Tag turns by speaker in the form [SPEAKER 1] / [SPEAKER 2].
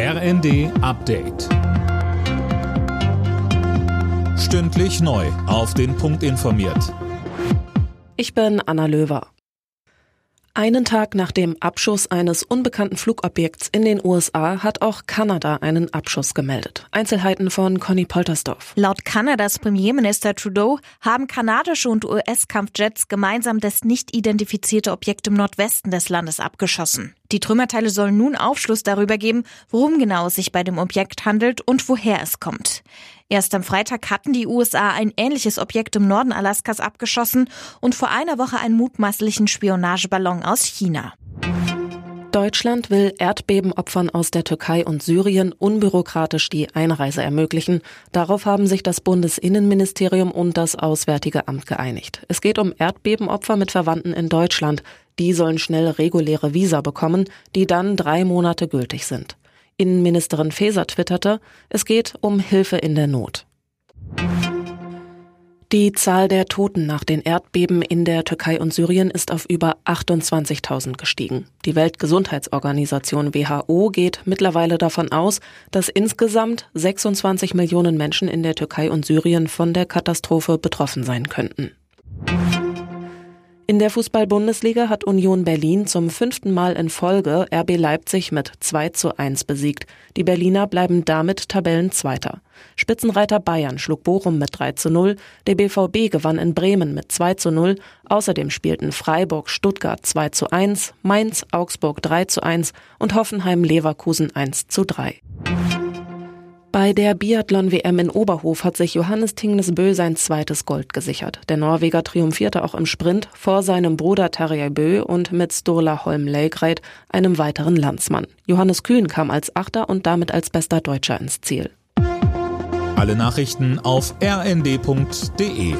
[SPEAKER 1] RND Update. Stündlich neu. Auf den Punkt informiert.
[SPEAKER 2] Ich bin Anna Löwer. Einen Tag nach dem Abschuss eines unbekannten Flugobjekts in den USA hat auch Kanada einen Abschuss gemeldet. Einzelheiten von Conny Poltersdorf.
[SPEAKER 3] Laut Kanadas Premierminister Trudeau haben kanadische und US-Kampfjets gemeinsam das nicht identifizierte Objekt im Nordwesten des Landes abgeschossen. Die Trümmerteile sollen nun Aufschluss darüber geben, worum genau es sich bei dem Objekt handelt und woher es kommt. Erst am Freitag hatten die USA ein ähnliches Objekt im Norden Alaskas abgeschossen und vor einer Woche einen mutmaßlichen Spionageballon aus China.
[SPEAKER 2] Deutschland will Erdbebenopfern aus der Türkei und Syrien unbürokratisch die Einreise ermöglichen. Darauf haben sich das Bundesinnenministerium und das Auswärtige Amt geeinigt. Es geht um Erdbebenopfer mit Verwandten in Deutschland. Die sollen schnell reguläre Visa bekommen, die dann drei Monate gültig sind. Innenministerin Faeser twitterte, es geht um Hilfe in der Not. Die Zahl der Toten nach den Erdbeben in der Türkei und Syrien ist auf über 28.000 gestiegen. Die Weltgesundheitsorganisation WHO geht mittlerweile davon aus, dass insgesamt 26 Millionen Menschen in der Türkei und Syrien von der Katastrophe betroffen sein könnten. In der Fußball-Bundesliga hat Union Berlin zum fünften Mal in Folge RB Leipzig mit 2 zu 1 besiegt. Die Berliner bleiben damit Tabellenzweiter. Spitzenreiter Bayern schlug Bochum mit 3 zu 0, der BVB gewann in Bremen mit 2 zu 0, außerdem spielten Freiburg Stuttgart 2 zu 1, Mainz Augsburg 3 zu 1 und Hoffenheim Leverkusen 1 zu 3. Bei der Biathlon-WM in Oberhof hat sich Johannes Tingnes Bö sein zweites Gold gesichert. Der Norweger triumphierte auch im Sprint vor seinem Bruder Tarjei Bö und mit Sturla Holm Leigreit, einem weiteren Landsmann. Johannes Kühn kam als Achter und damit als bester Deutscher ins Ziel.
[SPEAKER 1] Alle Nachrichten auf rnd.de